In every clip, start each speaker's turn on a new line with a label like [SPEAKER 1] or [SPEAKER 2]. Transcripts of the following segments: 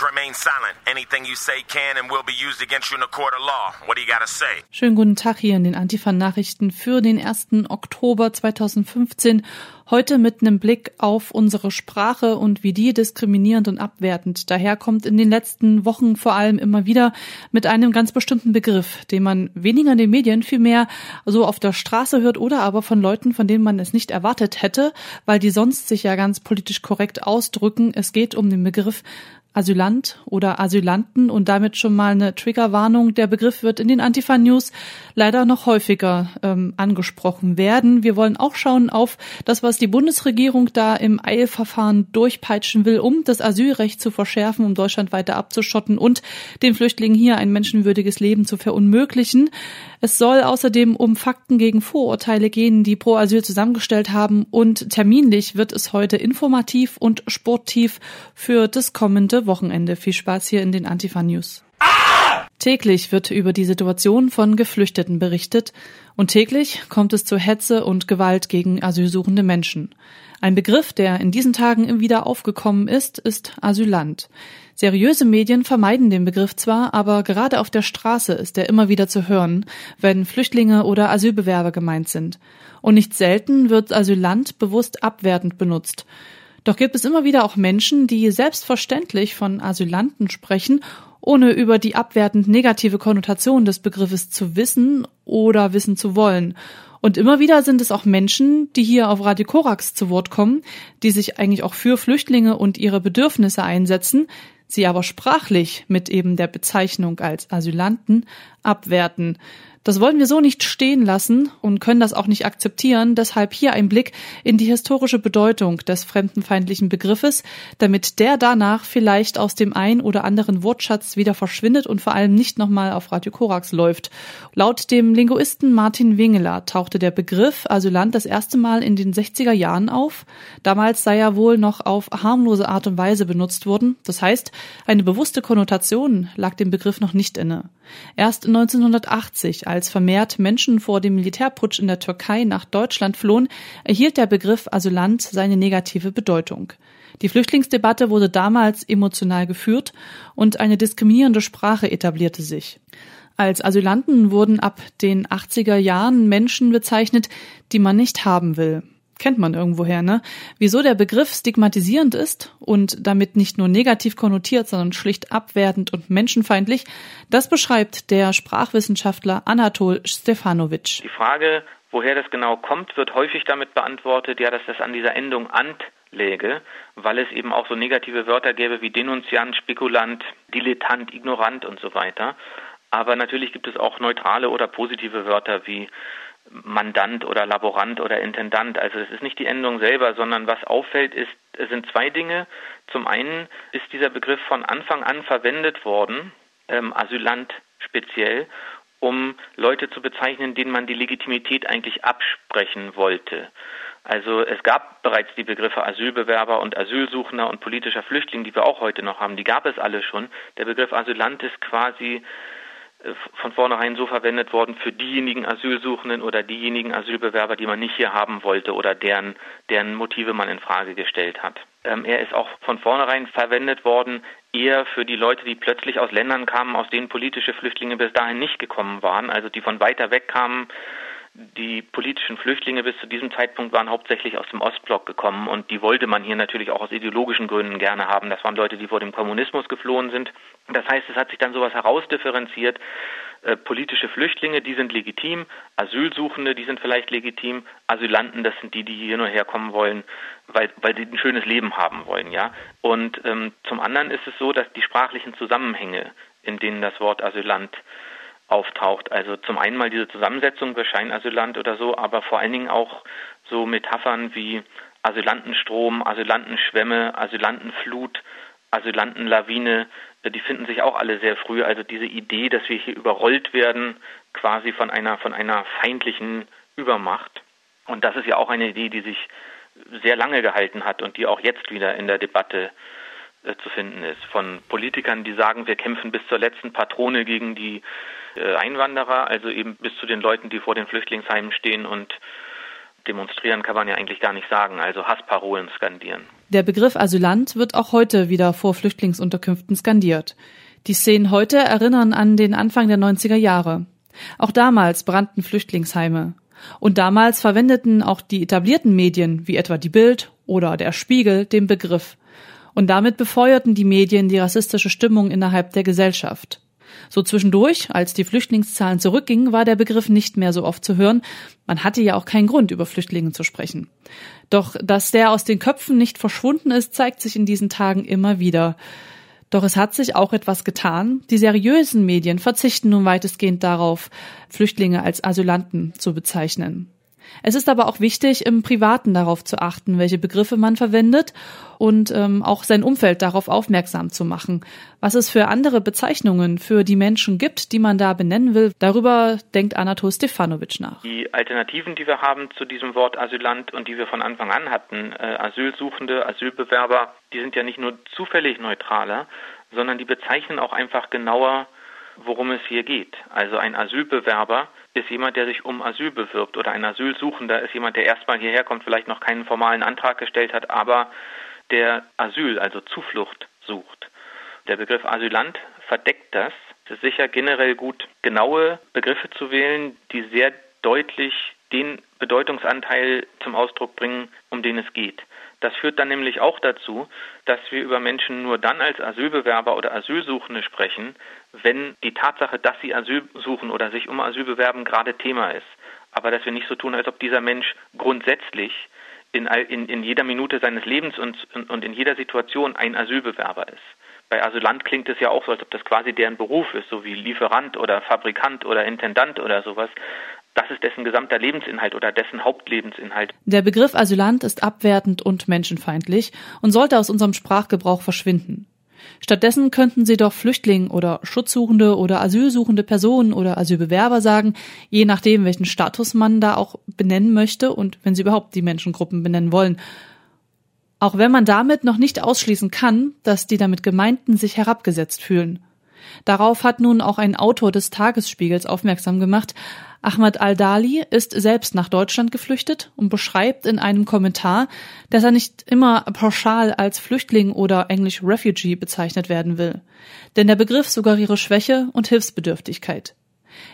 [SPEAKER 1] Remain silent. Anything you say can and will be used against you in a court of law. What do you got to say?
[SPEAKER 2] Schönen guten Tag hier in den Antifa-Nachrichten für den 1. Oktober 2015. Heute mit einem Blick auf unsere Sprache und wie die diskriminierend und abwertend daherkommt in den letzten Wochen vor allem immer wieder mit einem ganz bestimmten Begriff, den man weniger in den Medien, vielmehr so auf der Straße hört oder aber von Leuten, von denen man es nicht erwartet hätte, weil die sonst sich ja ganz politisch korrekt ausdrücken. Es geht um den Begriff Asylant oder Asylanten und damit schon mal eine Triggerwarnung. Der Begriff wird in den Antifa-News leider noch häufiger ähm, angesprochen werden. Wir wollen auch schauen auf das, was die Bundesregierung da im Eilverfahren durchpeitschen will, um das Asylrecht zu verschärfen, um Deutschland weiter abzuschotten und den Flüchtlingen hier ein menschenwürdiges Leben zu verunmöglichen. Es soll außerdem um Fakten gegen Vorurteile gehen, die Pro Asyl zusammengestellt haben und terminlich wird es heute informativ und sportiv für das kommende Wochenende. Viel Spaß hier in den Antifa News. Täglich wird über die Situation von Geflüchteten berichtet und täglich kommt es zu Hetze und Gewalt gegen asylsuchende Menschen. Ein Begriff, der in diesen Tagen wieder aufgekommen ist, ist Asylant. Seriöse Medien vermeiden den Begriff zwar, aber gerade auf der Straße ist er immer wieder zu hören, wenn Flüchtlinge oder Asylbewerber gemeint sind. Und nicht selten wird Asylant bewusst abwertend benutzt. Doch gibt es immer wieder auch Menschen, die selbstverständlich von Asylanten sprechen ohne über die abwertend negative Konnotation des Begriffes zu wissen oder wissen zu wollen. Und immer wieder sind es auch Menschen, die hier auf Radio Korax zu Wort kommen, die sich eigentlich auch für Flüchtlinge und ihre Bedürfnisse einsetzen, sie aber sprachlich mit eben der Bezeichnung als Asylanten abwerten. Das wollen wir so nicht stehen lassen und können das auch nicht akzeptieren. Deshalb hier ein Blick in die historische Bedeutung des fremdenfeindlichen Begriffes, damit der danach vielleicht aus dem ein oder anderen Wortschatz wieder verschwindet und vor allem nicht nochmal auf Radio Korax läuft. Laut dem Linguisten Martin Wingeler tauchte der Begriff Asylant das erste Mal in den 60er Jahren auf. Damals sei er wohl noch auf harmlose Art und Weise benutzt worden. Das heißt, eine bewusste Konnotation lag dem Begriff noch nicht inne. Erst 1980, als vermehrt Menschen vor dem Militärputsch in der Türkei nach Deutschland flohen, erhielt der Begriff Asylant seine negative Bedeutung. Die Flüchtlingsdebatte wurde damals emotional geführt und eine diskriminierende Sprache etablierte sich. Als Asylanten wurden ab den 80er Jahren Menschen bezeichnet, die man nicht haben will kennt man irgendwoher, ne? Wieso der Begriff stigmatisierend ist und damit nicht nur negativ konnotiert, sondern schlicht abwertend und menschenfeindlich, das beschreibt der Sprachwissenschaftler Anatol Stefanovic.
[SPEAKER 3] Die Frage, woher das genau kommt, wird häufig damit beantwortet, ja, dass das an dieser Endung ant läge, weil es eben auch so negative Wörter gäbe wie Denunziant, Spekulant, Dilettant, Ignorant und so weiter. Aber natürlich gibt es auch neutrale oder positive Wörter wie Mandant oder Laborant oder Intendant. Also es ist nicht die Endung selber, sondern was auffällt, ist, sind zwei Dinge. Zum einen ist dieser Begriff von Anfang an verwendet worden, ähm, Asylant speziell, um Leute zu bezeichnen, denen man die Legitimität eigentlich absprechen wollte. Also es gab bereits die Begriffe Asylbewerber und Asylsuchender und politischer Flüchtling, die wir auch heute noch haben. Die gab es alle schon. Der Begriff Asylant ist quasi von vornherein so verwendet worden für diejenigen Asylsuchenden oder diejenigen Asylbewerber, die man nicht hier haben wollte oder deren, deren Motive man in Frage gestellt hat. Ähm, er ist auch von vornherein verwendet worden eher für die Leute, die plötzlich aus Ländern kamen, aus denen politische Flüchtlinge bis dahin nicht gekommen waren, also die von weiter weg kamen, die politischen Flüchtlinge bis zu diesem Zeitpunkt waren hauptsächlich aus dem Ostblock gekommen und die wollte man hier natürlich auch aus ideologischen Gründen gerne haben. Das waren Leute, die vor dem Kommunismus geflohen sind. Das heißt, es hat sich dann sowas herausdifferenziert. Äh, politische Flüchtlinge, die sind legitim, Asylsuchende, die sind vielleicht legitim, Asylanten, das sind die, die hier nur herkommen wollen, weil, weil sie ein schönes Leben haben wollen, ja. Und ähm, zum anderen ist es so, dass die sprachlichen Zusammenhänge, in denen das Wort Asylant auftaucht. Also zum einen mal diese Zusammensetzung bei Scheinasylant oder so, aber vor allen Dingen auch so Metaphern wie Asylantenstrom, Asylantenschwämme, Asylantenflut, Asylantenlawine, äh, die finden sich auch alle sehr früh. Also diese Idee, dass wir hier überrollt werden, quasi von einer, von einer feindlichen Übermacht. Und das ist ja auch eine Idee, die sich sehr lange gehalten hat und die auch jetzt wieder in der Debatte äh, zu finden ist. Von Politikern, die sagen, wir kämpfen bis zur letzten Patrone gegen die Einwanderer, also eben bis zu den Leuten, die vor den Flüchtlingsheimen stehen und demonstrieren kann man ja eigentlich gar nicht sagen, also Hassparolen skandieren.
[SPEAKER 2] Der Begriff Asylant wird auch heute wieder vor Flüchtlingsunterkünften skandiert. Die Szenen heute erinnern an den Anfang der 90er Jahre. Auch damals brannten Flüchtlingsheime. Und damals verwendeten auch die etablierten Medien, wie etwa die Bild oder der Spiegel, den Begriff. Und damit befeuerten die Medien die rassistische Stimmung innerhalb der Gesellschaft. So zwischendurch, als die Flüchtlingszahlen zurückgingen, war der Begriff nicht mehr so oft zu hören. Man hatte ja auch keinen Grund, über Flüchtlinge zu sprechen. Doch dass der aus den Köpfen nicht verschwunden ist, zeigt sich in diesen Tagen immer wieder. Doch es hat sich auch etwas getan. Die seriösen Medien verzichten nun weitestgehend darauf, Flüchtlinge als Asylanten zu bezeichnen. Es ist aber auch wichtig, im Privaten darauf zu achten, welche Begriffe man verwendet und ähm, auch sein Umfeld darauf aufmerksam zu machen. Was es für andere Bezeichnungen für die Menschen gibt, die man da benennen will, darüber denkt Anatol Stefanovic nach.
[SPEAKER 3] Die Alternativen, die wir haben zu diesem Wort Asylant und die wir von Anfang an hatten, äh, Asylsuchende, Asylbewerber, die sind ja nicht nur zufällig neutraler, sondern die bezeichnen auch einfach genauer, worum es hier geht. Also ein Asylbewerber ist jemand, der sich um Asyl bewirbt oder ein Asylsuchender ist jemand, der erstmal hierher kommt, vielleicht noch keinen formalen Antrag gestellt hat, aber der Asyl, also Zuflucht sucht. Der Begriff Asylant verdeckt das. Es ist sicher generell gut, genaue Begriffe zu wählen, die sehr deutlich den Bedeutungsanteil zum Ausdruck bringen, um den es geht. Das führt dann nämlich auch dazu, dass wir über Menschen nur dann als Asylbewerber oder Asylsuchende sprechen, wenn die Tatsache, dass sie Asyl suchen oder sich um Asyl bewerben, gerade Thema ist. Aber dass wir nicht so tun, als ob dieser Mensch grundsätzlich in, in, in jeder Minute seines Lebens und, und in jeder Situation ein Asylbewerber ist. Bei Asylant klingt es ja auch so, als ob das quasi deren Beruf ist, so wie Lieferant oder Fabrikant oder Intendant oder sowas. Das ist dessen gesamter Lebensinhalt oder dessen Hauptlebensinhalt.
[SPEAKER 2] Der Begriff Asylant ist abwertend und menschenfeindlich und sollte aus unserem Sprachgebrauch verschwinden. Stattdessen könnten sie doch Flüchtling oder Schutzsuchende oder asylsuchende Personen oder Asylbewerber sagen, je nachdem, welchen Status man da auch benennen möchte und wenn sie überhaupt die Menschengruppen benennen wollen. Auch wenn man damit noch nicht ausschließen kann, dass die damit Gemeinten sich herabgesetzt fühlen. Darauf hat nun auch ein Autor des Tagesspiegels aufmerksam gemacht. Ahmad al-Dali ist selbst nach Deutschland geflüchtet und beschreibt in einem Kommentar, dass er nicht immer pauschal als Flüchtling oder englisch Refugee bezeichnet werden will. Denn der Begriff suggeriere Schwäche und Hilfsbedürftigkeit.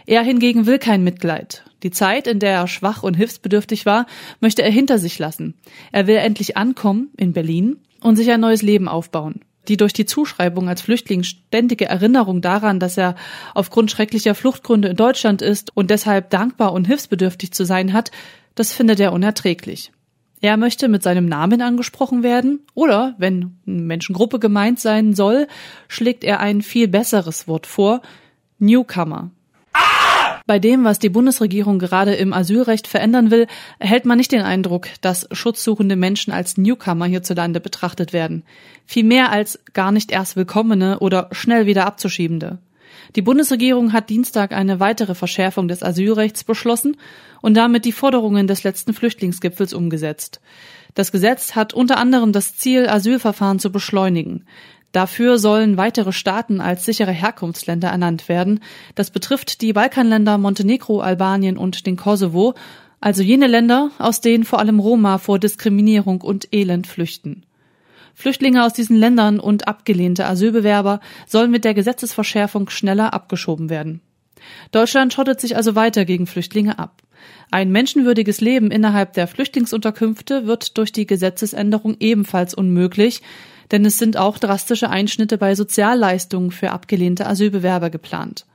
[SPEAKER 2] Er hingegen will kein Mitleid. Die Zeit, in der er schwach und hilfsbedürftig war, möchte er hinter sich lassen. Er will endlich ankommen in Berlin und sich ein neues Leben aufbauen die durch die Zuschreibung als Flüchtling ständige Erinnerung daran, dass er aufgrund schrecklicher Fluchtgründe in Deutschland ist und deshalb dankbar und hilfsbedürftig zu sein hat, das findet er unerträglich. Er möchte mit seinem Namen angesprochen werden oder, wenn eine Menschengruppe gemeint sein soll, schlägt er ein viel besseres Wort vor, Newcomer. Bei dem, was die Bundesregierung gerade im Asylrecht verändern will, erhält man nicht den Eindruck, dass schutzsuchende Menschen als Newcomer hierzulande betrachtet werden. Vielmehr als gar nicht erst willkommene oder schnell wieder abzuschiebende. Die Bundesregierung hat Dienstag eine weitere Verschärfung des Asylrechts beschlossen und damit die Forderungen des letzten Flüchtlingsgipfels umgesetzt. Das Gesetz hat unter anderem das Ziel, Asylverfahren zu beschleunigen. Dafür sollen weitere Staaten als sichere Herkunftsländer ernannt werden. Das betrifft die Balkanländer Montenegro, Albanien und den Kosovo, also jene Länder, aus denen vor allem Roma vor Diskriminierung und Elend flüchten. Flüchtlinge aus diesen Ländern und abgelehnte Asylbewerber sollen mit der Gesetzesverschärfung schneller abgeschoben werden. Deutschland schottet sich also weiter gegen Flüchtlinge ab. Ein menschenwürdiges Leben innerhalb der Flüchtlingsunterkünfte wird durch die Gesetzesänderung ebenfalls unmöglich, denn es sind auch drastische Einschnitte bei Sozialleistungen für abgelehnte Asylbewerber geplant.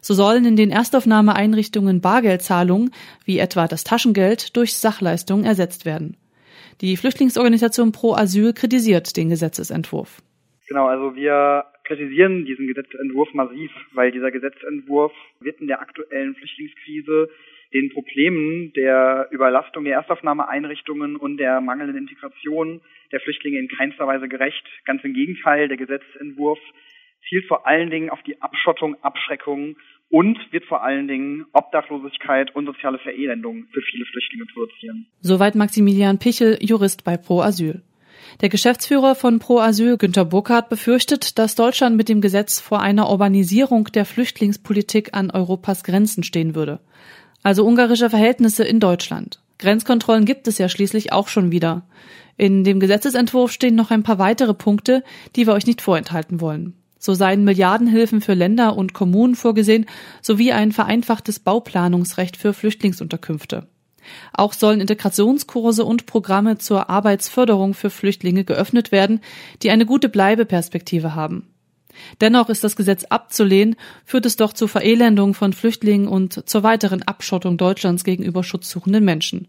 [SPEAKER 2] So sollen in den Erstaufnahmeeinrichtungen Bargeldzahlungen, wie etwa das Taschengeld, durch Sachleistungen ersetzt werden. Die Flüchtlingsorganisation Pro Asyl kritisiert den Gesetzesentwurf.
[SPEAKER 4] Genau, also wir kritisieren diesen Gesetzentwurf massiv, weil dieser Gesetzentwurf wird in der aktuellen Flüchtlingskrise den Problemen der Überlastung der Erstaufnahmeeinrichtungen und der mangelnden Integration der Flüchtlinge in keinster Weise gerecht. Ganz im Gegenteil, der Gesetzentwurf zielt vor allen Dingen auf die Abschottung, Abschreckung und wird vor allen Dingen Obdachlosigkeit und soziale Verelendung für viele Flüchtlinge produzieren.
[SPEAKER 2] Soweit Maximilian Pichel, Jurist bei Pro Asyl. Der Geschäftsführer von Pro Asyl, Günter Burkhardt, befürchtet, dass Deutschland mit dem Gesetz vor einer Urbanisierung der Flüchtlingspolitik an Europas Grenzen stehen würde also ungarische Verhältnisse in Deutschland. Grenzkontrollen gibt es ja schließlich auch schon wieder. In dem Gesetzesentwurf stehen noch ein paar weitere Punkte, die wir euch nicht vorenthalten wollen. So seien Milliardenhilfen für Länder und Kommunen vorgesehen, sowie ein vereinfachtes Bauplanungsrecht für Flüchtlingsunterkünfte. Auch sollen Integrationskurse und Programme zur Arbeitsförderung für Flüchtlinge geöffnet werden, die eine gute Bleibeperspektive haben. Dennoch ist das Gesetz abzulehnen, führt es doch zur Verelendung von Flüchtlingen und zur weiteren Abschottung Deutschlands gegenüber schutzsuchenden Menschen.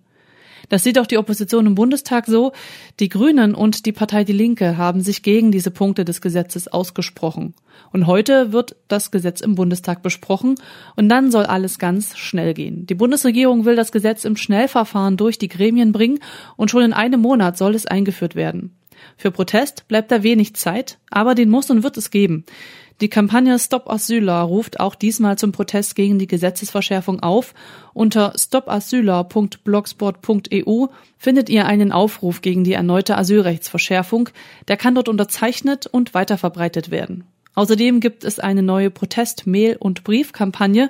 [SPEAKER 2] Das sieht auch die Opposition im Bundestag so. Die Grünen und die Partei Die Linke haben sich gegen diese Punkte des Gesetzes ausgesprochen. Und heute wird das Gesetz im Bundestag besprochen und dann soll alles ganz schnell gehen. Die Bundesregierung will das Gesetz im Schnellverfahren durch die Gremien bringen und schon in einem Monat soll es eingeführt werden. Für Protest bleibt da wenig Zeit, aber den muss und wird es geben. Die Kampagne Stop Asyler ruft auch diesmal zum Protest gegen die Gesetzesverschärfung auf. Unter stopasyler.blogspot.eu findet ihr einen Aufruf gegen die erneute Asylrechtsverschärfung. Der kann dort unterzeichnet und weiterverbreitet werden. Außerdem gibt es eine neue Protest-, Mail- und Briefkampagne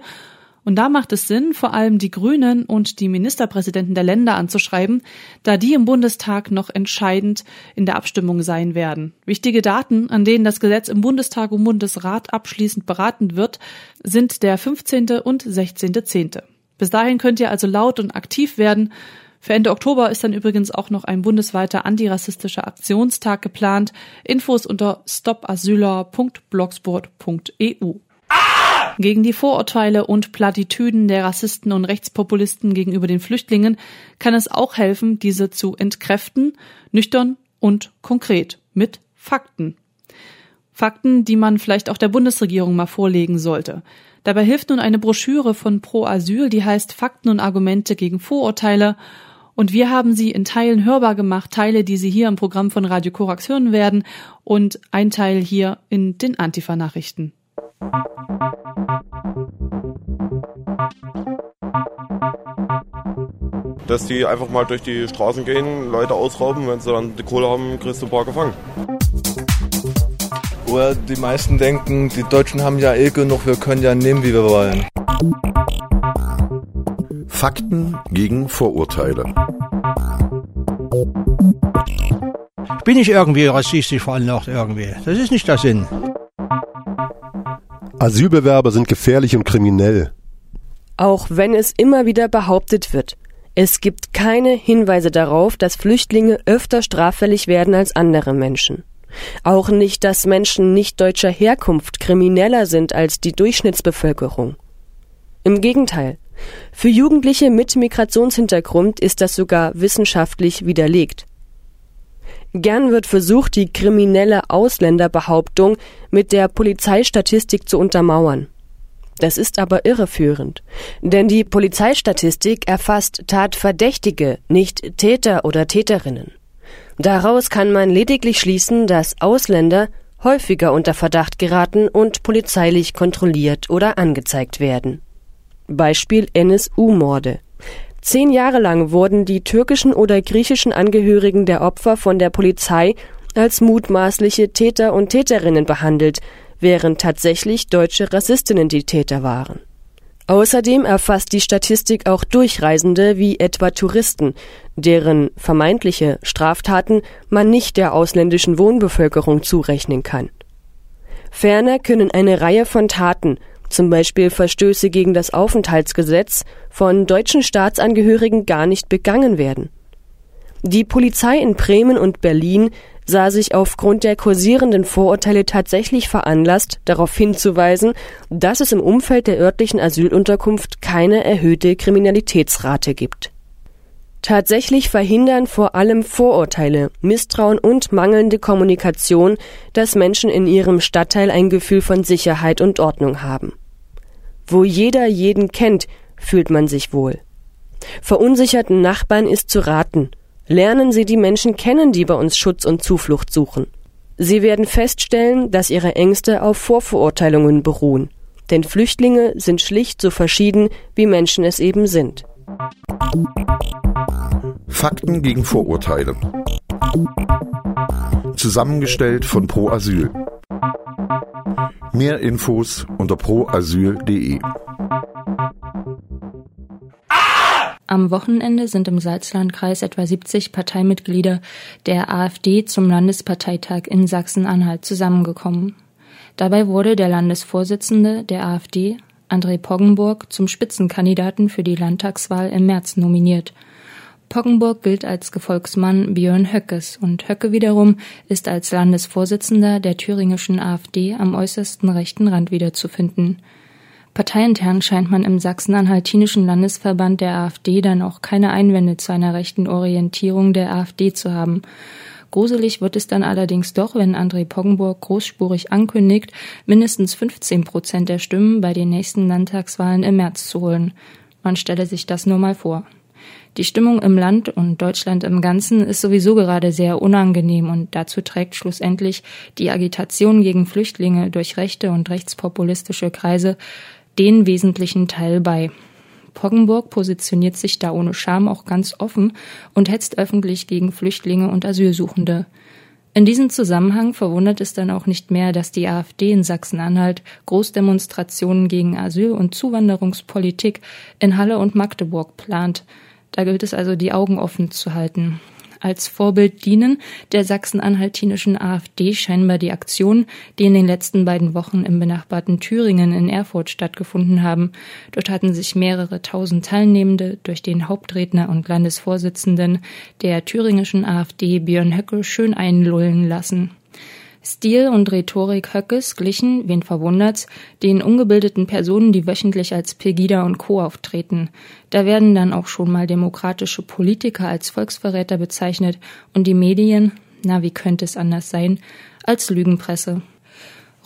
[SPEAKER 2] und da macht es Sinn, vor allem die Grünen und die Ministerpräsidenten der Länder anzuschreiben, da die im Bundestag noch entscheidend in der Abstimmung sein werden. Wichtige Daten, an denen das Gesetz im Bundestag und Bundesrat abschließend beraten wird, sind der 15. und 16.10. Bis dahin könnt ihr also laut und aktiv werden. Für Ende Oktober ist dann übrigens auch noch ein bundesweiter antirassistischer Aktionstag geplant. Infos unter stopasyler.blogsport.eu. Gegen die Vorurteile und Plattitüden der Rassisten und Rechtspopulisten gegenüber den Flüchtlingen kann es auch helfen, diese zu entkräften, nüchtern und konkret mit Fakten. Fakten, die man vielleicht auch der Bundesregierung mal vorlegen sollte. Dabei hilft nun eine Broschüre von Pro Asyl, die heißt Fakten und Argumente gegen Vorurteile. Und wir haben sie in Teilen hörbar gemacht, Teile, die Sie hier im Programm von Radio Korax hören werden und ein Teil hier in den Antifa-Nachrichten.
[SPEAKER 5] Dass die einfach mal durch die Straßen gehen, Leute ausrauben, wenn sie dann die Kohle haben, kriegst du ein paar gefangen.
[SPEAKER 6] Oder die meisten denken, die Deutschen haben ja eh genug, wir können ja nehmen, wie wir wollen.
[SPEAKER 7] Fakten gegen Vorurteile.
[SPEAKER 8] Bin ich irgendwie rassistisch veranlagt irgendwie? Das ist nicht der Sinn.
[SPEAKER 7] Asylbewerber sind gefährlich und kriminell.
[SPEAKER 9] Auch wenn es immer wieder behauptet wird, es gibt keine Hinweise darauf, dass Flüchtlinge öfter straffällig werden als andere Menschen. Auch nicht, dass Menschen nicht deutscher Herkunft krimineller sind als die Durchschnittsbevölkerung. Im Gegenteil. Für Jugendliche mit Migrationshintergrund ist das sogar wissenschaftlich widerlegt. Gern wird versucht, die kriminelle Ausländerbehauptung mit der Polizeistatistik zu untermauern. Das ist aber irreführend, denn die Polizeistatistik erfasst Tatverdächtige, nicht Täter oder Täterinnen. Daraus kann man lediglich schließen, dass Ausländer häufiger unter Verdacht geraten und polizeilich kontrolliert oder angezeigt werden. Beispiel NSU-Morde. Zehn Jahre lang wurden die türkischen oder griechischen Angehörigen der Opfer von der Polizei als mutmaßliche Täter und Täterinnen behandelt, während tatsächlich deutsche Rassistinnen die Täter waren. Außerdem erfasst die Statistik auch Durchreisende wie etwa Touristen, deren vermeintliche Straftaten man nicht der ausländischen Wohnbevölkerung zurechnen kann. Ferner können eine Reihe von Taten, zum Beispiel Verstöße gegen das Aufenthaltsgesetz, von deutschen Staatsangehörigen gar nicht begangen werden. Die Polizei in Bremen und Berlin sah sich aufgrund der kursierenden Vorurteile tatsächlich veranlasst, darauf hinzuweisen, dass es im Umfeld der örtlichen Asylunterkunft keine erhöhte Kriminalitätsrate gibt. Tatsächlich verhindern vor allem Vorurteile, Misstrauen und mangelnde Kommunikation, dass Menschen in ihrem Stadtteil ein Gefühl von Sicherheit und Ordnung haben. Wo jeder jeden kennt, fühlt man sich wohl. Verunsicherten Nachbarn ist zu raten. Lernen Sie die Menschen kennen, die bei uns Schutz und Zuflucht suchen. Sie werden feststellen, dass ihre Ängste auf Vorverurteilungen beruhen. Denn Flüchtlinge sind schlicht so verschieden, wie Menschen es eben sind.
[SPEAKER 7] Fakten gegen Vorurteile. Zusammengestellt von Pro Asyl. Mehr Infos unter proasyl.de.
[SPEAKER 10] Am Wochenende sind im Salzlandkreis etwa 70 Parteimitglieder der AfD zum Landesparteitag in Sachsen-Anhalt zusammengekommen. Dabei wurde der Landesvorsitzende der AfD, André Poggenburg, zum Spitzenkandidaten für die Landtagswahl im März nominiert. Poggenburg gilt als Gefolgsmann Björn Höckes und Höcke wiederum ist als Landesvorsitzender der thüringischen AfD am äußersten rechten Rand wiederzufinden. Parteiintern scheint man im sachsen-anhaltinischen Landesverband der AfD dann auch keine Einwände zu einer rechten Orientierung der AfD zu haben. Gruselig wird es dann allerdings doch, wenn André Poggenburg großspurig ankündigt, mindestens 15 Prozent der Stimmen bei den nächsten Landtagswahlen im März zu holen. Man stelle sich das nur mal vor. Die Stimmung im Land und Deutschland im Ganzen ist sowieso gerade sehr unangenehm und dazu trägt schlussendlich die Agitation gegen Flüchtlinge durch rechte und rechtspopulistische Kreise den wesentlichen Teil bei. Poggenburg positioniert sich da ohne Scham auch ganz offen und hetzt öffentlich gegen Flüchtlinge und Asylsuchende. In diesem Zusammenhang verwundert es dann auch nicht mehr, dass die AfD in Sachsen-Anhalt Großdemonstrationen gegen Asyl- und Zuwanderungspolitik in Halle und Magdeburg plant. Da gilt es also, die Augen offen zu halten. Als Vorbild dienen der sachsen-anhaltinischen AfD scheinbar die Aktionen, die in den letzten beiden Wochen im benachbarten Thüringen in Erfurt stattgefunden haben. Dort hatten sich mehrere tausend Teilnehmende durch den Hauptredner und Landesvorsitzenden der thüringischen AfD Björn Höcke schön einlullen lassen. Stil und Rhetorik Höckes glichen, wen verwundert's, den ungebildeten Personen, die wöchentlich als Pegida und Co. auftreten. Da werden dann auch schon mal demokratische Politiker als Volksverräter bezeichnet und die Medien, na wie könnte es anders sein, als Lügenpresse.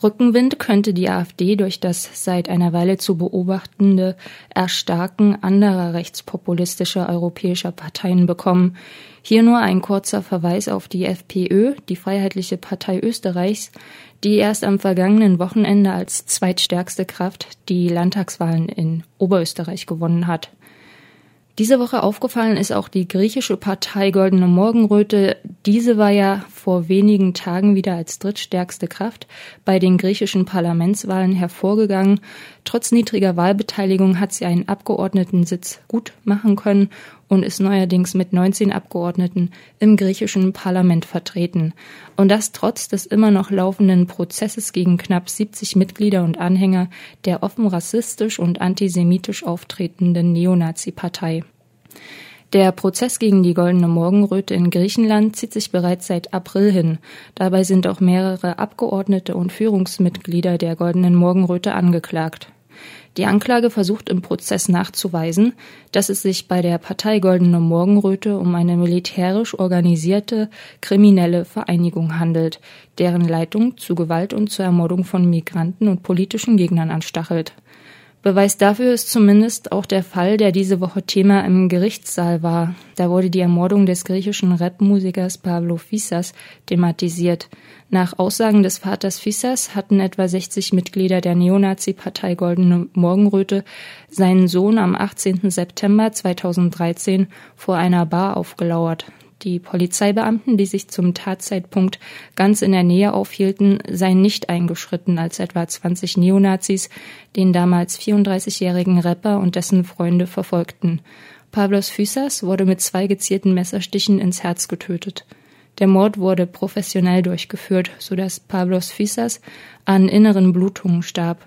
[SPEAKER 10] Rückenwind könnte die AfD durch das seit einer Weile zu beobachtende Erstarken anderer rechtspopulistischer europäischer Parteien bekommen. Hier nur ein kurzer Verweis auf die FPÖ, die Freiheitliche Partei Österreichs, die erst am vergangenen Wochenende als zweitstärkste Kraft die Landtagswahlen in Oberösterreich gewonnen hat. Diese Woche aufgefallen ist auch die griechische Partei Goldene Morgenröte. Diese war ja vor wenigen Tagen wieder als drittstärkste Kraft bei den griechischen Parlamentswahlen hervorgegangen. Trotz niedriger Wahlbeteiligung hat sie einen Abgeordnetensitz gut machen können und ist neuerdings mit 19 Abgeordneten im griechischen Parlament vertreten. Und das trotz des immer noch laufenden Prozesses gegen knapp 70 Mitglieder und Anhänger der offen rassistisch und antisemitisch auftretenden Neonazi-Partei. Der Prozess gegen die Goldene Morgenröte in Griechenland zieht sich bereits seit April hin. Dabei sind auch mehrere Abgeordnete und Führungsmitglieder der Goldenen Morgenröte angeklagt. Die Anklage versucht im Prozess nachzuweisen, dass es sich bei der Partei Goldene Morgenröte um eine militärisch organisierte kriminelle Vereinigung handelt, deren Leitung zu Gewalt und zur Ermordung von Migranten und politischen Gegnern anstachelt. Beweis dafür ist zumindest auch der Fall, der diese Woche Thema im Gerichtssaal war. Da wurde die Ermordung des griechischen Rapmusikers Pavlo Fissas thematisiert. Nach Aussagen des Vaters Fissas hatten etwa 60 Mitglieder der Neonazi-Partei Goldene Morgenröte seinen Sohn am 18. September 2013 vor einer Bar aufgelauert. Die Polizeibeamten, die sich zum Tatzeitpunkt ganz in der Nähe aufhielten, seien nicht eingeschritten, als etwa 20 Neonazis den damals 34-jährigen Rapper und dessen Freunde verfolgten. Pavlos Physas wurde mit zwei gezielten Messerstichen ins Herz getötet. Der Mord wurde professionell durchgeführt, so dass Pavlos Physas an inneren Blutungen starb.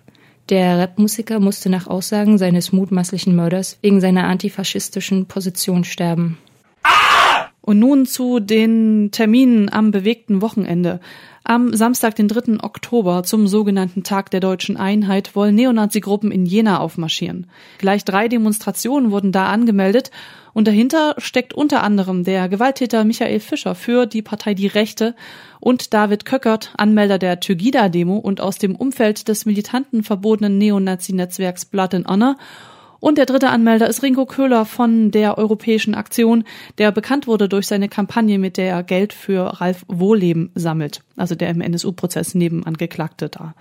[SPEAKER 10] Der Rapmusiker musste nach Aussagen seines mutmaßlichen Mörders wegen seiner antifaschistischen Position sterben.
[SPEAKER 2] Und nun zu den Terminen am bewegten Wochenende. Am Samstag, den 3. Oktober, zum sogenannten Tag der deutschen Einheit, wollen Neonazi-Gruppen in Jena aufmarschieren. Gleich drei Demonstrationen wurden da angemeldet und dahinter steckt unter anderem der Gewalttäter Michael Fischer für die Partei Die Rechte und David Köckert, Anmelder der Tygida-Demo und aus dem Umfeld des militanten verbotenen Neonazi-Netzwerks Blood and Honor und der dritte Anmelder ist Ringo Köhler von der Europäischen Aktion, der bekannt wurde durch seine Kampagne, mit der er Geld für Ralf Wohleben sammelt, also der im NSU-Prozess neben Angeklagte da.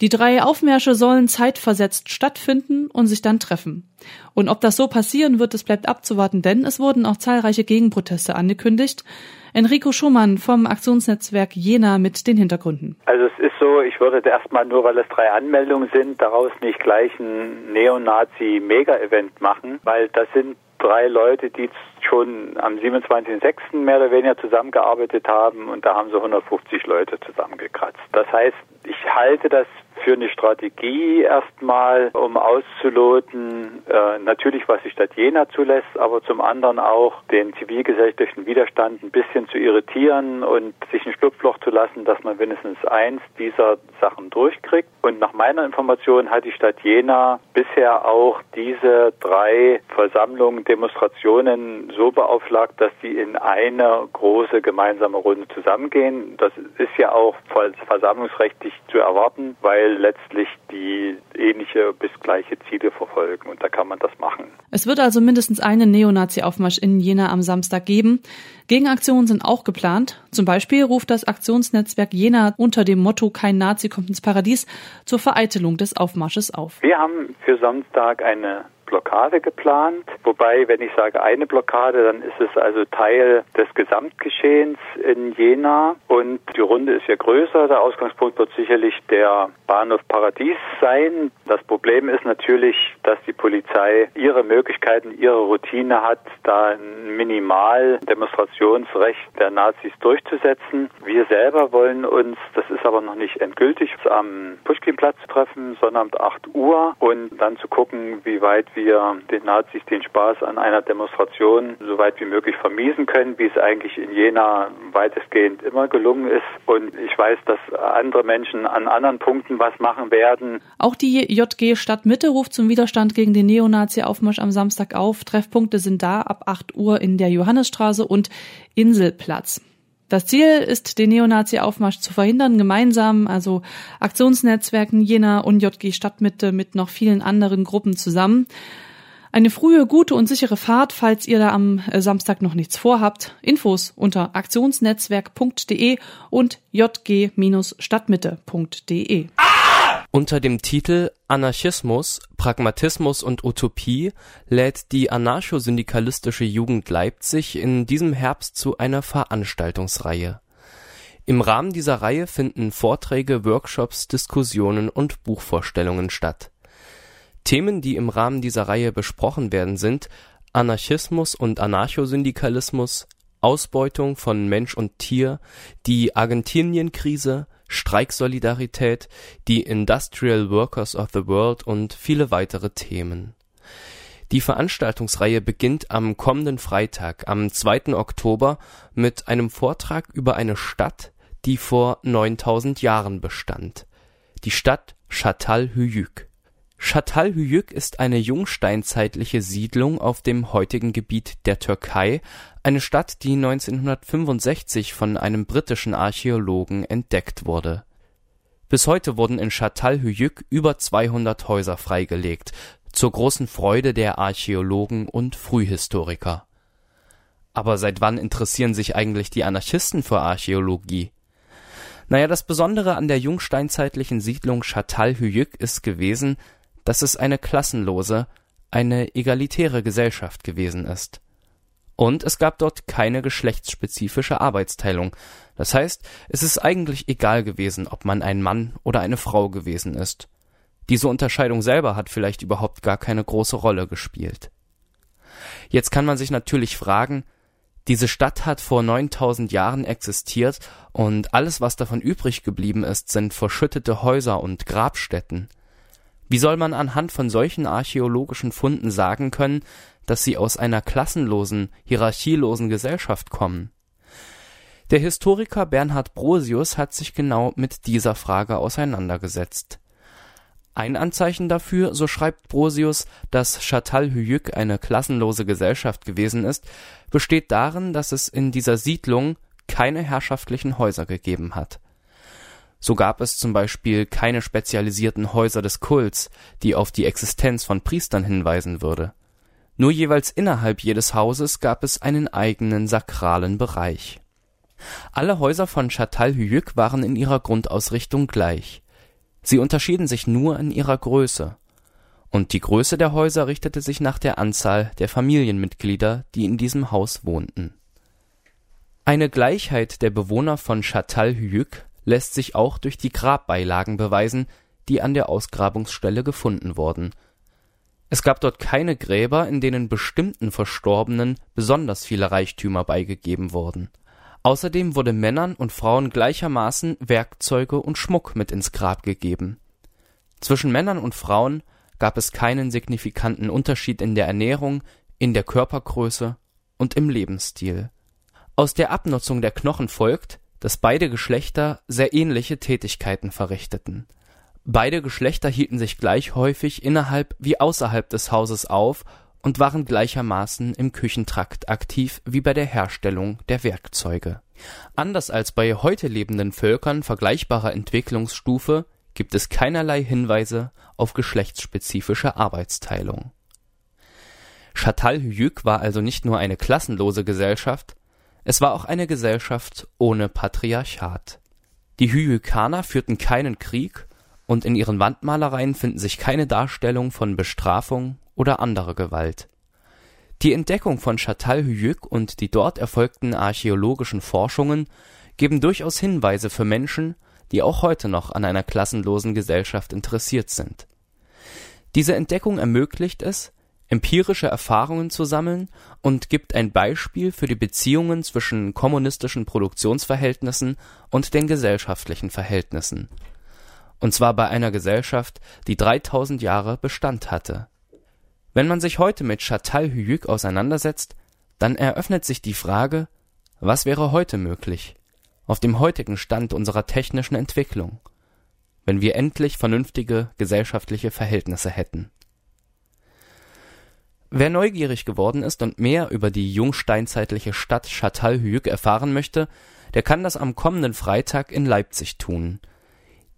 [SPEAKER 2] Die drei Aufmärsche sollen zeitversetzt stattfinden und sich dann treffen. Und ob das so passieren wird, es bleibt abzuwarten, denn es wurden auch zahlreiche Gegenproteste angekündigt. Enrico Schumann vom Aktionsnetzwerk Jena mit den Hintergründen.
[SPEAKER 11] Also es ist so, ich würde erstmal nur, weil es drei Anmeldungen sind, daraus nicht gleich ein Neonazi-Mega-Event machen, weil das sind drei Leute, die schon am 27.06. mehr oder weniger zusammengearbeitet haben und da haben sie 150 Leute zusammengekratzt. Das heißt, ich halte das für eine Strategie erstmal, um auszuloten, äh, natürlich, was die Stadt Jena zulässt, aber zum anderen auch den zivilgesellschaftlichen Widerstand ein bisschen zu irritieren und sich ein Schlupfloch zu lassen, dass man wenigstens eins dieser Sachen durchkriegt. Und nach meiner Information hat die Stadt Jena bisher auch diese drei Versammlungen, Demonstrationen so beauflagt, dass sie in eine große gemeinsame Runde zusammengehen. Das ist ja auch versammlungsrechtlich zu erwarten, weil letztlich die ähnliche bis gleiche Ziele verfolgen und da kann man das machen.
[SPEAKER 2] Es wird also mindestens einen Neonazi-Aufmarsch in Jena am Samstag geben. Gegenaktionen sind auch geplant. Zum Beispiel ruft das Aktionsnetzwerk Jena unter dem Motto Kein Nazi kommt ins Paradies zur Vereitelung des Aufmarsches auf.
[SPEAKER 11] Wir haben für Samstag eine Blockade geplant. Wobei, wenn ich sage eine Blockade, dann ist es also Teil des Gesamtgeschehens in Jena. Und die Runde ist ja größer. Der Ausgangspunkt wird sicherlich der Bahnhof Paradies sein. Das Problem ist natürlich, dass die Polizei ihre Möglichkeiten, ihre Routine hat, da ein minimal Demonstrationsrecht der Nazis durchzusetzen. Wir selber wollen uns, das ist aber noch nicht endgültig, am Pushkinplatz treffen, Sonnabend 8 Uhr und dann zu gucken, wie weit wir wir den Nazis den Spaß an einer Demonstration so weit wie möglich vermiesen können, wie es eigentlich in Jena weitestgehend immer gelungen ist. Und ich weiß, dass andere Menschen an anderen Punkten was machen werden.
[SPEAKER 2] Auch die JG Stadtmitte ruft zum Widerstand gegen den Neonazi-Aufmarsch am Samstag auf. Treffpunkte sind da ab 8 Uhr in der Johannesstraße und Inselplatz. Das Ziel ist, den Neonazi-Aufmarsch zu verhindern, gemeinsam, also Aktionsnetzwerken Jena und JG Stadtmitte mit noch vielen anderen Gruppen zusammen. Eine frühe, gute und sichere Fahrt, falls ihr da am äh, Samstag noch nichts vorhabt. Infos unter aktionsnetzwerk.de und jg-stadtmitte.de.
[SPEAKER 12] Unter dem Titel Anarchismus, Pragmatismus und Utopie lädt die anarcho-syndikalistische Jugend Leipzig in diesem Herbst zu einer Veranstaltungsreihe. Im Rahmen dieser Reihe finden Vorträge, Workshops, Diskussionen und Buchvorstellungen statt. Themen, die im Rahmen dieser Reihe besprochen werden, sind Anarchismus und Anarchosyndikalismus, Ausbeutung von Mensch und Tier, die Argentinien-Krise Streiksolidarität, die Industrial Workers of the World und viele weitere Themen. Die Veranstaltungsreihe beginnt am kommenden Freitag, am 2. Oktober, mit einem Vortrag über eine Stadt, die vor 9000 Jahren bestand. Die Stadt Çatalhöyük. Çatalhöyük ist eine jungsteinzeitliche Siedlung auf dem heutigen Gebiet der Türkei, eine Stadt, die 1965 von einem britischen Archäologen entdeckt wurde. Bis heute wurden in Çatalhöyük über 200 Häuser freigelegt, zur großen Freude der Archäologen und Frühhistoriker. Aber seit wann interessieren sich eigentlich die Anarchisten für Archäologie? Naja, das Besondere an der jungsteinzeitlichen Siedlung Çatalhöyük ist gewesen, dass es eine klassenlose, eine egalitäre Gesellschaft gewesen ist. Und es gab dort keine geschlechtsspezifische Arbeitsteilung. Das heißt, es ist eigentlich egal gewesen, ob man ein Mann oder eine Frau gewesen ist. Diese Unterscheidung selber hat vielleicht überhaupt gar keine große Rolle gespielt. Jetzt kann man sich natürlich fragen, diese Stadt hat vor 9000 Jahren existiert und alles, was davon übrig geblieben ist, sind verschüttete Häuser und Grabstätten. Wie soll man anhand von solchen archäologischen Funden sagen können, dass sie aus einer klassenlosen, hierarchielosen Gesellschaft kommen? Der Historiker Bernhard Brosius hat sich genau mit dieser Frage auseinandergesetzt. Ein Anzeichen dafür, so schreibt Brosius, dass Çatalhöyük eine klassenlose Gesellschaft gewesen ist, besteht darin, dass es in dieser Siedlung keine herrschaftlichen Häuser gegeben hat so gab es zum Beispiel keine spezialisierten Häuser des Kults, die auf die Existenz von Priestern hinweisen würde. Nur jeweils innerhalb jedes Hauses gab es einen eigenen sakralen Bereich. Alle Häuser von Çatalhöyük waren in ihrer Grundausrichtung gleich. Sie unterschieden sich nur in ihrer Größe. Und die Größe der Häuser richtete sich nach der Anzahl der Familienmitglieder, die in diesem Haus wohnten. Eine Gleichheit der Bewohner von Çatalhöyük lässt sich auch durch die Grabbeilagen beweisen, die an der Ausgrabungsstelle gefunden wurden. Es gab dort keine Gräber, in denen bestimmten Verstorbenen besonders viele Reichtümer beigegeben wurden. Außerdem wurde Männern und Frauen gleichermaßen Werkzeuge und Schmuck mit ins Grab gegeben. Zwischen Männern und Frauen gab es keinen signifikanten Unterschied in der Ernährung, in der Körpergröße und im Lebensstil. Aus der Abnutzung der Knochen folgt, dass beide Geschlechter sehr ähnliche Tätigkeiten verrichteten. Beide Geschlechter hielten sich gleich häufig innerhalb wie außerhalb des Hauses auf und waren gleichermaßen im Küchentrakt aktiv wie bei der Herstellung der Werkzeuge. Anders als bei heute lebenden Völkern vergleichbarer Entwicklungsstufe gibt es keinerlei Hinweise auf geschlechtsspezifische Arbeitsteilung. Çatalhöyük war also nicht nur eine klassenlose Gesellschaft, es war auch eine Gesellschaft ohne Patriarchat. Die Hyükaner führten keinen Krieg und in ihren Wandmalereien finden sich keine Darstellung von Bestrafung oder anderer Gewalt. Die Entdeckung von Çatalhöyük und die dort erfolgten archäologischen Forschungen geben durchaus Hinweise für Menschen, die auch heute noch an einer klassenlosen Gesellschaft interessiert sind. Diese Entdeckung ermöglicht es, empirische Erfahrungen zu sammeln und gibt ein Beispiel für die Beziehungen zwischen kommunistischen Produktionsverhältnissen und den gesellschaftlichen Verhältnissen. Und zwar bei einer Gesellschaft, die 3000 Jahre Bestand hatte. Wenn man sich heute mit Çatalhöyük auseinandersetzt, dann eröffnet sich die Frage, was wäre heute möglich, auf dem heutigen Stand unserer technischen Entwicklung, wenn wir endlich vernünftige gesellschaftliche Verhältnisse hätten. Wer neugierig geworden ist und mehr über die jungsteinzeitliche Stadt Çatalhöyük erfahren möchte, der kann das am kommenden Freitag in Leipzig tun.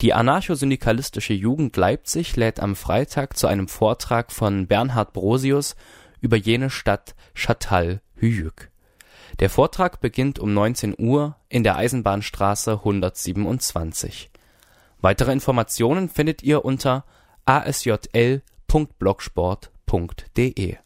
[SPEAKER 12] Die anarcho-syndikalistische Jugend Leipzig lädt am Freitag zu einem Vortrag von Bernhard Brosius über jene Stadt Çatalhöyük. Der Vortrag beginnt um 19 Uhr in der Eisenbahnstraße 127. Weitere Informationen findet ihr unter asjl.blogsport.de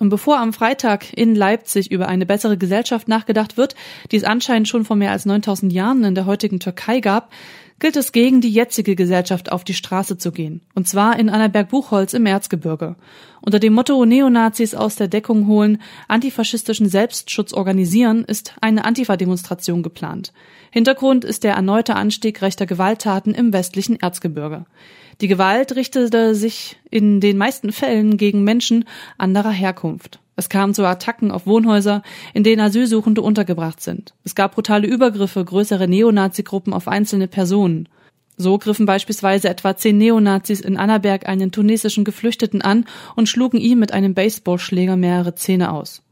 [SPEAKER 2] und bevor am Freitag in Leipzig über eine bessere Gesellschaft nachgedacht wird, die es anscheinend schon vor mehr als 9000 Jahren in der heutigen Türkei gab, gilt es gegen die jetzige Gesellschaft auf die Straße zu gehen. Und zwar in Annaberg-Buchholz im Erzgebirge. Unter dem Motto Neonazis aus der Deckung holen, antifaschistischen Selbstschutz organisieren, ist eine Antifa-Demonstration geplant. Hintergrund ist der erneute Anstieg rechter Gewalttaten im westlichen Erzgebirge. Die Gewalt richtete sich in den meisten Fällen gegen Menschen anderer Herkunft. Es kam zu Attacken auf Wohnhäuser, in denen Asylsuchende untergebracht sind. Es gab brutale Übergriffe größere Neonazi-Gruppen auf einzelne Personen. So griffen beispielsweise etwa zehn Neonazis in Annaberg einen tunesischen Geflüchteten an und schlugen ihm mit einem Baseballschläger mehrere Zähne aus.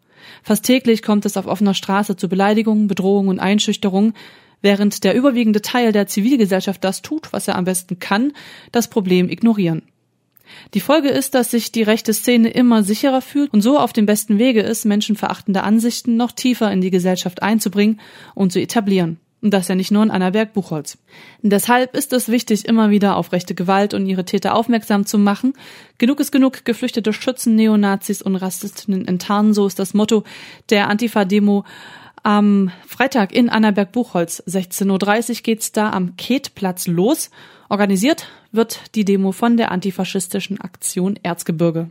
[SPEAKER 2] Fast täglich kommt es auf offener Straße zu Beleidigungen, Bedrohungen und Einschüchterungen, während der überwiegende Teil der Zivilgesellschaft das tut, was er am besten kann, das Problem ignorieren. Die Folge ist, dass sich die rechte Szene immer sicherer fühlt und so auf dem besten Wege ist, menschenverachtende Ansichten noch tiefer in die Gesellschaft einzubringen und zu etablieren. Und das ja nicht nur in Annaberg Buchholz. Deshalb ist es wichtig, immer wieder auf rechte Gewalt und ihre Täter aufmerksam zu machen. Genug ist genug, Geflüchtete schützen, Neonazis und Rassistinnen enttarnen, so ist das Motto der Antifa-Demo am Freitag in Annaberg-Buchholz. 16.30 Uhr geht's da am Ketplatz los. Organisiert wird die Demo von der antifaschistischen Aktion Erzgebirge.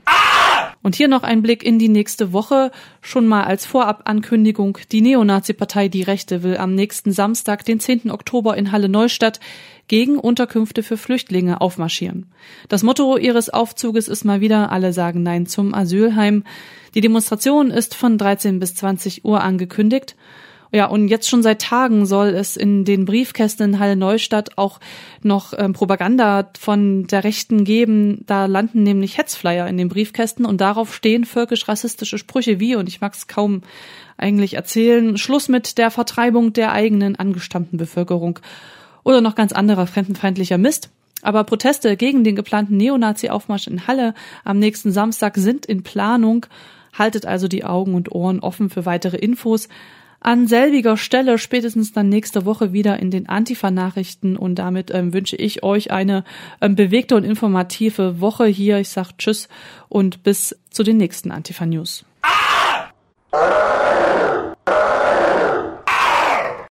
[SPEAKER 2] Und hier noch ein Blick in die nächste Woche. Schon mal als Vorabankündigung. Die Neonazi-Partei Die Rechte will am nächsten Samstag, den 10. Oktober in Halle Neustadt gegen Unterkünfte für Flüchtlinge aufmarschieren. Das Motto ihres Aufzuges ist mal wieder, alle sagen Nein zum Asylheim. Die Demonstration ist von 13 bis 20 Uhr angekündigt. Ja, und jetzt schon seit Tagen soll es in den Briefkästen in Halle Neustadt auch noch ähm, Propaganda von der Rechten geben. Da landen nämlich Hetzflyer in den Briefkästen und darauf stehen völkisch-rassistische Sprüche wie, und ich mag es kaum eigentlich erzählen, Schluss mit der Vertreibung der eigenen angestammten Bevölkerung oder noch ganz anderer fremdenfeindlicher Mist. Aber Proteste gegen den geplanten Neonazi-Aufmarsch in Halle am nächsten Samstag sind in Planung. Haltet also die Augen und Ohren offen für weitere Infos. An selbiger Stelle spätestens dann nächste Woche wieder in den Antifa-Nachrichten und damit ähm, wünsche ich euch eine ähm, bewegte und informative Woche hier. Ich sag Tschüss und bis zu den nächsten Antifa-News. Ah!